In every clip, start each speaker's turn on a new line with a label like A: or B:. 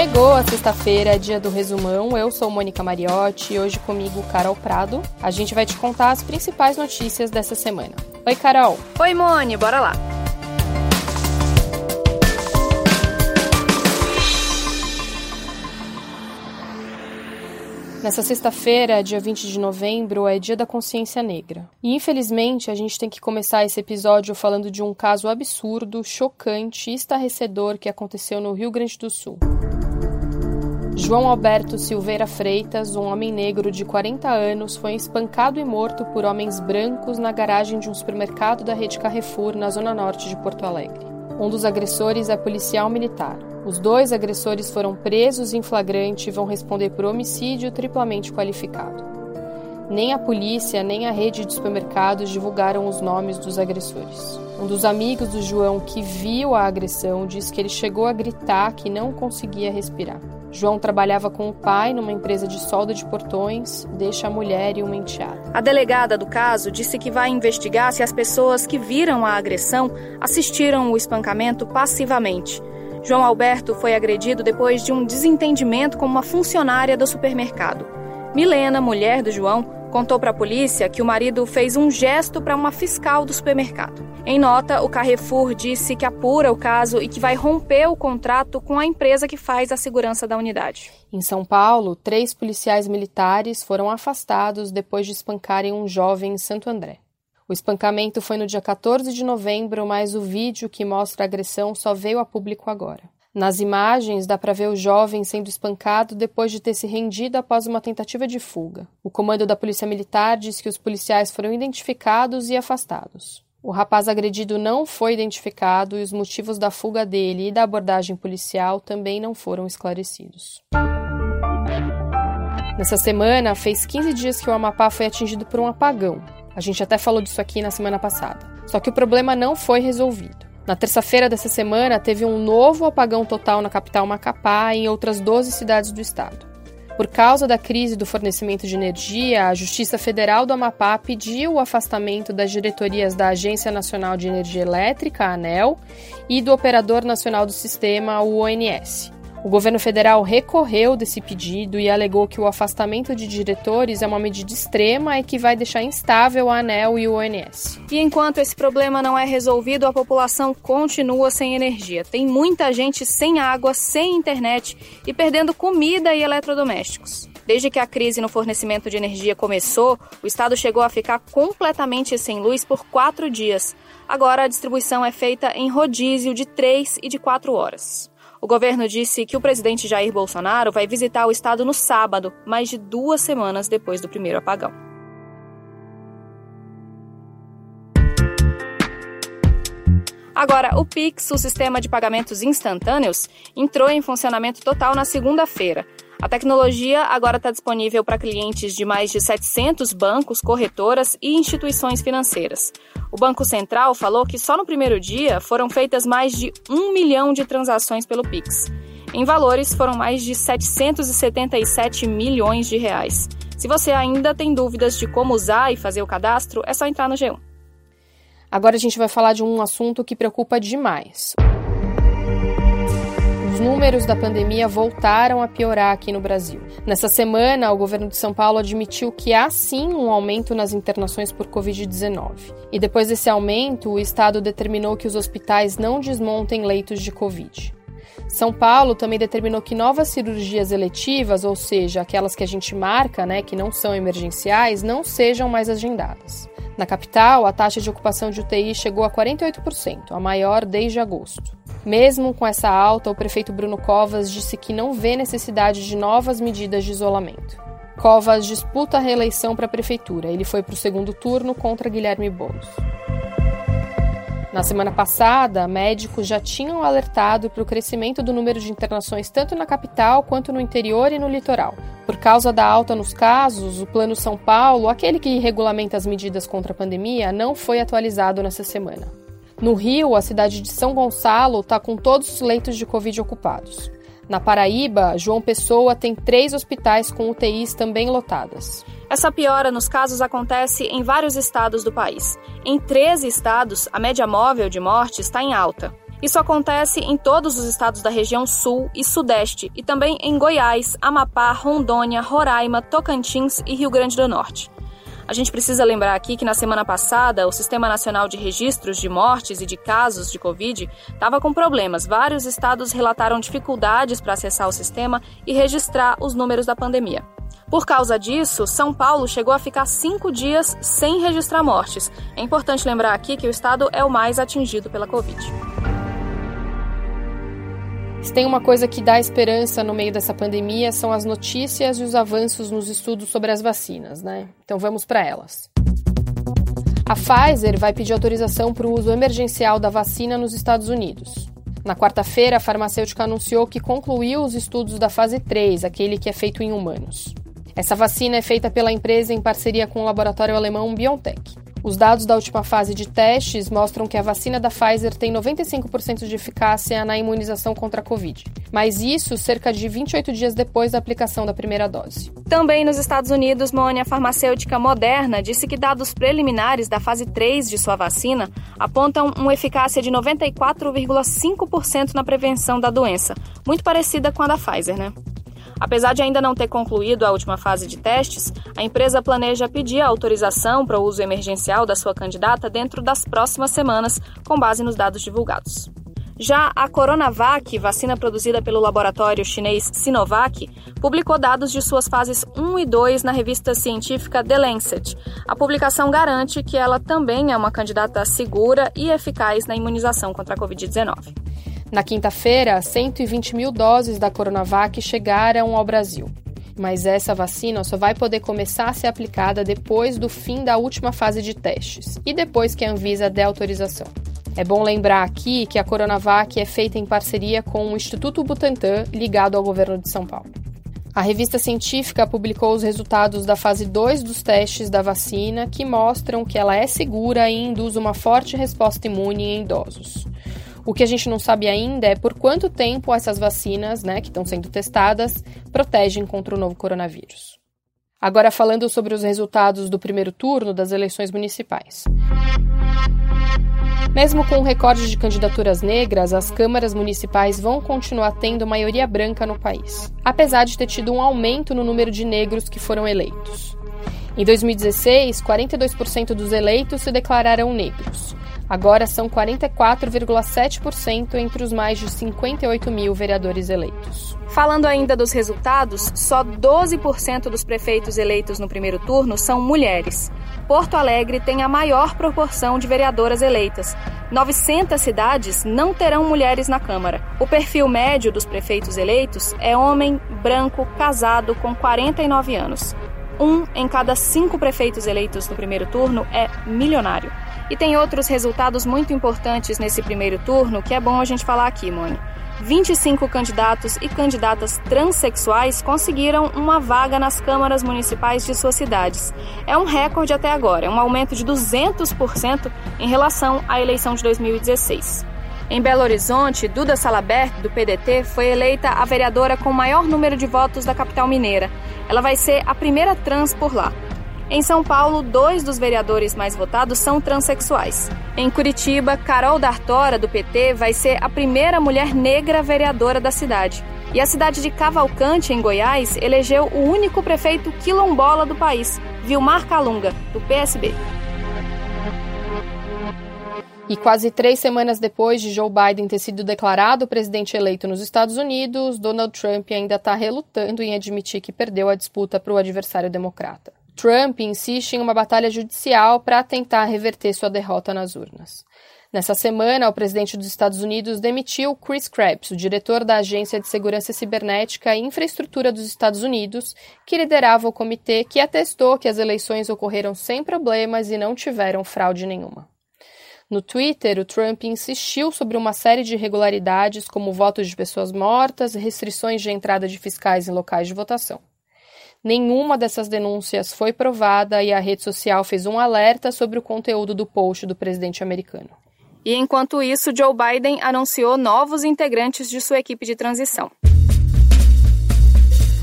A: Chegou a sexta-feira, dia do resumão. Eu sou Mônica Mariotti e hoje comigo Carol Prado. A gente vai te contar as principais notícias dessa semana. Oi, Carol.
B: Oi, Moni, bora lá.
A: Nessa sexta-feira, dia 20 de novembro, é Dia da Consciência Negra. E infelizmente a gente tem que começar esse episódio falando de um caso absurdo, chocante e estarrecedor que aconteceu no Rio Grande do Sul. João Alberto Silveira Freitas, um homem negro de 40 anos, foi espancado e morto por homens brancos na garagem de um supermercado da rede Carrefour, na zona norte de Porto Alegre. Um dos agressores é policial militar. Os dois agressores foram presos em flagrante e vão responder por homicídio triplamente qualificado. Nem a polícia nem a rede de supermercados divulgaram os nomes dos agressores. Um dos amigos do João que viu a agressão diz que ele chegou a gritar que não conseguia respirar. João trabalhava com o pai numa empresa de solda de portões, deixa a mulher e uma enteada.
B: A delegada do caso disse que vai investigar se as pessoas que viram a agressão assistiram o espancamento passivamente João Alberto foi agredido depois de um desentendimento com uma funcionária do supermercado. Milena, mulher do João, contou para a polícia que o marido fez um gesto para uma fiscal do supermercado. Em nota, o Carrefour disse que apura o caso e que vai romper o contrato com a empresa que faz a segurança da unidade.
A: Em São Paulo, três policiais militares foram afastados depois de espancarem um jovem em Santo André. O espancamento foi no dia 14 de novembro, mas o vídeo que mostra a agressão só veio a público agora. Nas imagens, dá para ver o jovem sendo espancado depois de ter se rendido após uma tentativa de fuga. O comando da Polícia Militar diz que os policiais foram identificados e afastados. O rapaz agredido não foi identificado e os motivos da fuga dele e da abordagem policial também não foram esclarecidos. Nessa semana, fez 15 dias que o Amapá foi atingido por um apagão. A gente até falou disso aqui na semana passada. Só que o problema não foi resolvido. Na terça-feira dessa semana, teve um novo apagão total na capital Macapá e em outras 12 cidades do estado. Por causa da crise do fornecimento de energia, a Justiça Federal do Amapá pediu o afastamento das diretorias da Agência Nacional de Energia Elétrica, ANEL, e do Operador Nacional do Sistema, o ONS. O governo federal recorreu desse pedido e alegou que o afastamento de diretores é uma medida extrema e que vai deixar instável a ANEL e o ONS.
B: E enquanto esse problema não é resolvido, a população continua sem energia. Tem muita gente sem água, sem internet e perdendo comida e eletrodomésticos. Desde que a crise no fornecimento de energia começou, o estado chegou a ficar completamente sem luz por quatro dias. Agora a distribuição é feita em rodízio de três e de quatro horas. O governo disse que o presidente Jair Bolsonaro vai visitar o estado no sábado, mais de duas semanas depois do primeiro apagão. Agora, o Pix, o sistema de pagamentos instantâneos, entrou em funcionamento total na segunda-feira. A tecnologia agora está disponível para clientes de mais de 700 bancos, corretoras e instituições financeiras. O Banco Central falou que só no primeiro dia foram feitas mais de um milhão de transações pelo Pix. Em valores, foram mais de 777 milhões de reais. Se você ainda tem dúvidas de como usar e fazer o cadastro, é só entrar no G1.
A: Agora a gente vai falar de um assunto que preocupa demais números da pandemia voltaram a piorar aqui no Brasil. Nessa semana, o governo de São Paulo admitiu que há sim um aumento nas internações por Covid-19. E depois desse aumento, o estado determinou que os hospitais não desmontem leitos de Covid. São Paulo também determinou que novas cirurgias eletivas, ou seja, aquelas que a gente marca, né, que não são emergenciais, não sejam mais agendadas. Na capital, a taxa de ocupação de UTI chegou a 48%, a maior desde agosto. Mesmo com essa alta, o prefeito Bruno Covas disse que não vê necessidade de novas medidas de isolamento. Covas disputa a reeleição para a prefeitura. Ele foi para o segundo turno contra Guilherme Boulos. Na semana passada, médicos já tinham alertado para o crescimento do número de internações tanto na capital quanto no interior e no litoral. Por causa da alta nos casos, o Plano São Paulo, aquele que regulamenta as medidas contra a pandemia, não foi atualizado nessa semana. No Rio, a cidade de São Gonçalo está com todos os leitos de Covid ocupados. Na Paraíba, João Pessoa tem três hospitais com UTIs também lotadas.
B: Essa piora nos casos acontece em vários estados do país. Em 13 estados, a média móvel de morte está em alta. Isso acontece em todos os estados da região Sul e Sudeste e também em Goiás, Amapá, Rondônia, Roraima, Tocantins e Rio Grande do Norte. A gente precisa lembrar aqui que na semana passada o Sistema Nacional de Registros de Mortes e de Casos de Covid estava com problemas. Vários estados relataram dificuldades para acessar o sistema e registrar os números da pandemia. Por causa disso, São Paulo chegou a ficar cinco dias sem registrar mortes. É importante lembrar aqui que o estado é o mais atingido pela Covid.
A: Se tem uma coisa que dá esperança no meio dessa pandemia são as notícias e os avanços nos estudos sobre as vacinas, né? Então vamos para elas. A Pfizer vai pedir autorização para o uso emergencial da vacina nos Estados Unidos. Na quarta-feira, a farmacêutica anunciou que concluiu os estudos da fase 3, aquele que é feito em humanos. Essa vacina é feita pela empresa em parceria com o laboratório alemão BioNTech. Os dados da última fase de testes mostram que a vacina da Pfizer tem 95% de eficácia na imunização contra a Covid, mas isso cerca de 28 dias depois da aplicação da primeira dose.
B: Também nos Estados Unidos, Mônia, a farmacêutica Moderna disse que dados preliminares da fase 3 de sua vacina apontam uma eficácia de 94,5% na prevenção da doença, muito parecida com a da Pfizer, né? Apesar de ainda não ter concluído a última fase de testes, a empresa planeja pedir autorização para o uso emergencial da sua candidata dentro das próximas semanas, com base nos dados divulgados. Já a Coronavac, vacina produzida pelo laboratório chinês Sinovac, publicou dados de suas fases 1 e 2 na revista científica The Lancet. A publicação garante que ela também é uma candidata segura e eficaz na imunização contra a Covid-19.
A: Na quinta-feira, 120 mil doses da Coronavac chegaram ao Brasil. Mas essa vacina só vai poder começar a ser aplicada depois do fim da última fase de testes e depois que a Anvisa der autorização. É bom lembrar aqui que a Coronavac é feita em parceria com o Instituto Butantan, ligado ao governo de São Paulo. A revista científica publicou os resultados da fase 2 dos testes da vacina, que mostram que ela é segura e induz uma forte resposta imune em idosos. O que a gente não sabe ainda é por quanto tempo essas vacinas, né, que estão sendo testadas, protegem contra o novo coronavírus. Agora falando sobre os resultados do primeiro turno das eleições municipais. Mesmo com um recorde de candidaturas negras, as câmaras municipais vão continuar tendo maioria branca no país, apesar de ter tido um aumento no número de negros que foram eleitos. Em 2016, 42% dos eleitos se declararam negros, Agora são 44,7% entre os mais de 58 mil vereadores eleitos.
B: Falando ainda dos resultados, só 12% dos prefeitos eleitos no primeiro turno são mulheres. Porto Alegre tem a maior proporção de vereadoras eleitas. 900 cidades não terão mulheres na Câmara. O perfil médio dos prefeitos eleitos é homem, branco, casado, com 49 anos. Um em cada cinco prefeitos eleitos no primeiro turno é milionário. E tem outros resultados muito importantes nesse primeiro turno que é bom a gente falar aqui, Moni. 25 candidatos e candidatas transexuais conseguiram uma vaga nas câmaras municipais de suas cidades. É um recorde até agora, é um aumento de 200% em relação à eleição de 2016. Em Belo Horizonte, Duda Salabert, do PDT, foi eleita a vereadora com maior número de votos da capital mineira. Ela vai ser a primeira trans por lá. Em São Paulo, dois dos vereadores mais votados são transexuais. Em Curitiba, Carol D'Artora, do PT, vai ser a primeira mulher negra vereadora da cidade. E a cidade de Cavalcante, em Goiás, elegeu o único prefeito quilombola do país, Vilmar Calunga, do PSB.
A: E quase três semanas depois de Joe Biden ter sido declarado presidente eleito nos Estados Unidos, Donald Trump ainda está relutando em admitir que perdeu a disputa para o adversário democrata. Trump insiste em uma batalha judicial para tentar reverter sua derrota nas urnas. Nessa semana, o presidente dos Estados Unidos demitiu Chris Krebs, o diretor da Agência de Segurança Cibernética e Infraestrutura dos Estados Unidos, que liderava o comitê que atestou que as eleições ocorreram sem problemas e não tiveram fraude nenhuma. No Twitter, o Trump insistiu sobre uma série de irregularidades, como votos de pessoas mortas, restrições de entrada de fiscais em locais de votação. Nenhuma dessas denúncias foi provada e a rede social fez um alerta sobre o conteúdo do post do presidente americano.
B: E enquanto isso, Joe Biden anunciou novos integrantes de sua equipe de transição.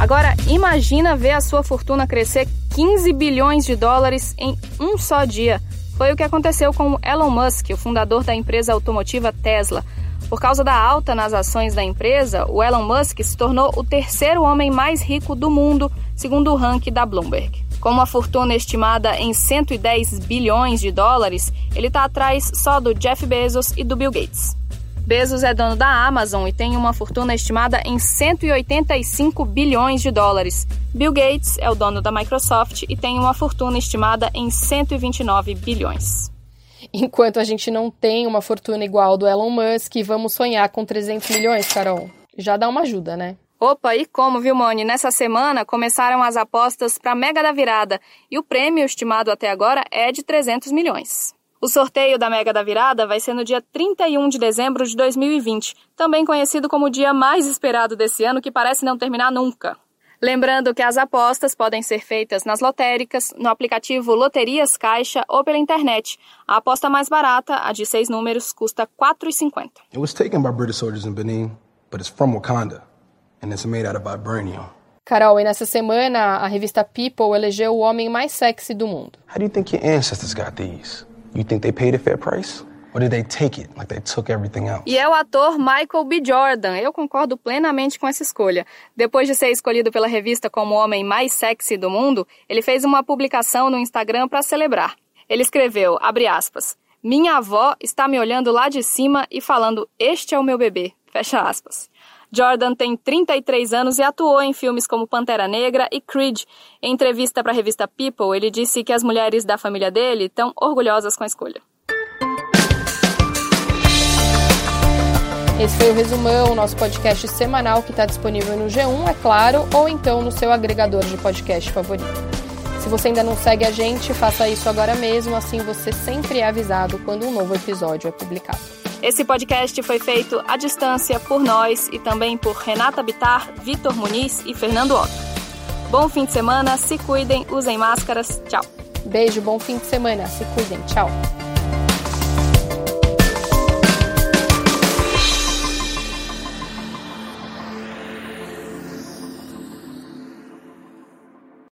B: Agora, imagina ver a sua fortuna crescer 15 bilhões de dólares em um só dia. Foi o que aconteceu com Elon Musk, o fundador da empresa automotiva Tesla. Por causa da alta nas ações da empresa, o Elon Musk se tornou o terceiro homem mais rico do mundo, segundo o ranking da Bloomberg. Com uma fortuna estimada em 110 bilhões de dólares, ele está atrás só do Jeff Bezos e do Bill Gates. Bezos é dono da Amazon e tem uma fortuna estimada em 185 bilhões de dólares. Bill Gates é o dono da Microsoft e tem uma fortuna estimada em 129 bilhões.
A: Enquanto a gente não tem uma fortuna igual do Elon Musk, vamos sonhar com 300 milhões, Carol. Já dá uma ajuda, né?
B: Opa, e como, viu, Mone? Nessa semana começaram as apostas para Mega da Virada e o prêmio estimado até agora é de 300 milhões. O sorteio da Mega da Virada vai ser no dia 31 de dezembro de 2020, também conhecido como o dia mais esperado desse ano, que parece não terminar nunca. Lembrando que as apostas podem ser feitas nas lotéricas, no aplicativo Loterias Caixa ou pela internet. A aposta mais barata, a de seis números, custa R$ 4,50. It was taken by British soldiers in Benin, but it's from Wakanda,
A: and it's made out of vibranium. Carol, e nessa semana a revista People elegeu o homem mais sexy do mundo. How do you think your ancestors got these?
B: You think they paid a fair price? Or did they take it, like they took everything else? E é o ator Michael B. Jordan. Eu concordo plenamente com essa escolha. Depois de ser escolhido pela revista como o homem mais sexy do mundo, ele fez uma publicação no Instagram para celebrar. Ele escreveu, abre aspas, minha avó está me olhando lá de cima e falando, este é o meu bebê, fecha aspas. Jordan tem 33 anos e atuou em filmes como Pantera Negra e Creed. Em entrevista para a revista People, ele disse que as mulheres da família dele estão orgulhosas com a escolha.
A: Esse foi o Resumão, nosso podcast semanal que está disponível no G1, é claro, ou então no seu agregador de podcast favorito. Se você ainda não segue a gente, faça isso agora mesmo, assim você sempre é avisado quando um novo episódio é publicado.
B: Esse podcast foi feito à distância por nós e também por Renata Bitar, Vitor Muniz e Fernando Otto. Bom fim de semana, se cuidem, usem máscaras. Tchau.
A: Beijo, bom fim de semana, se cuidem. Tchau.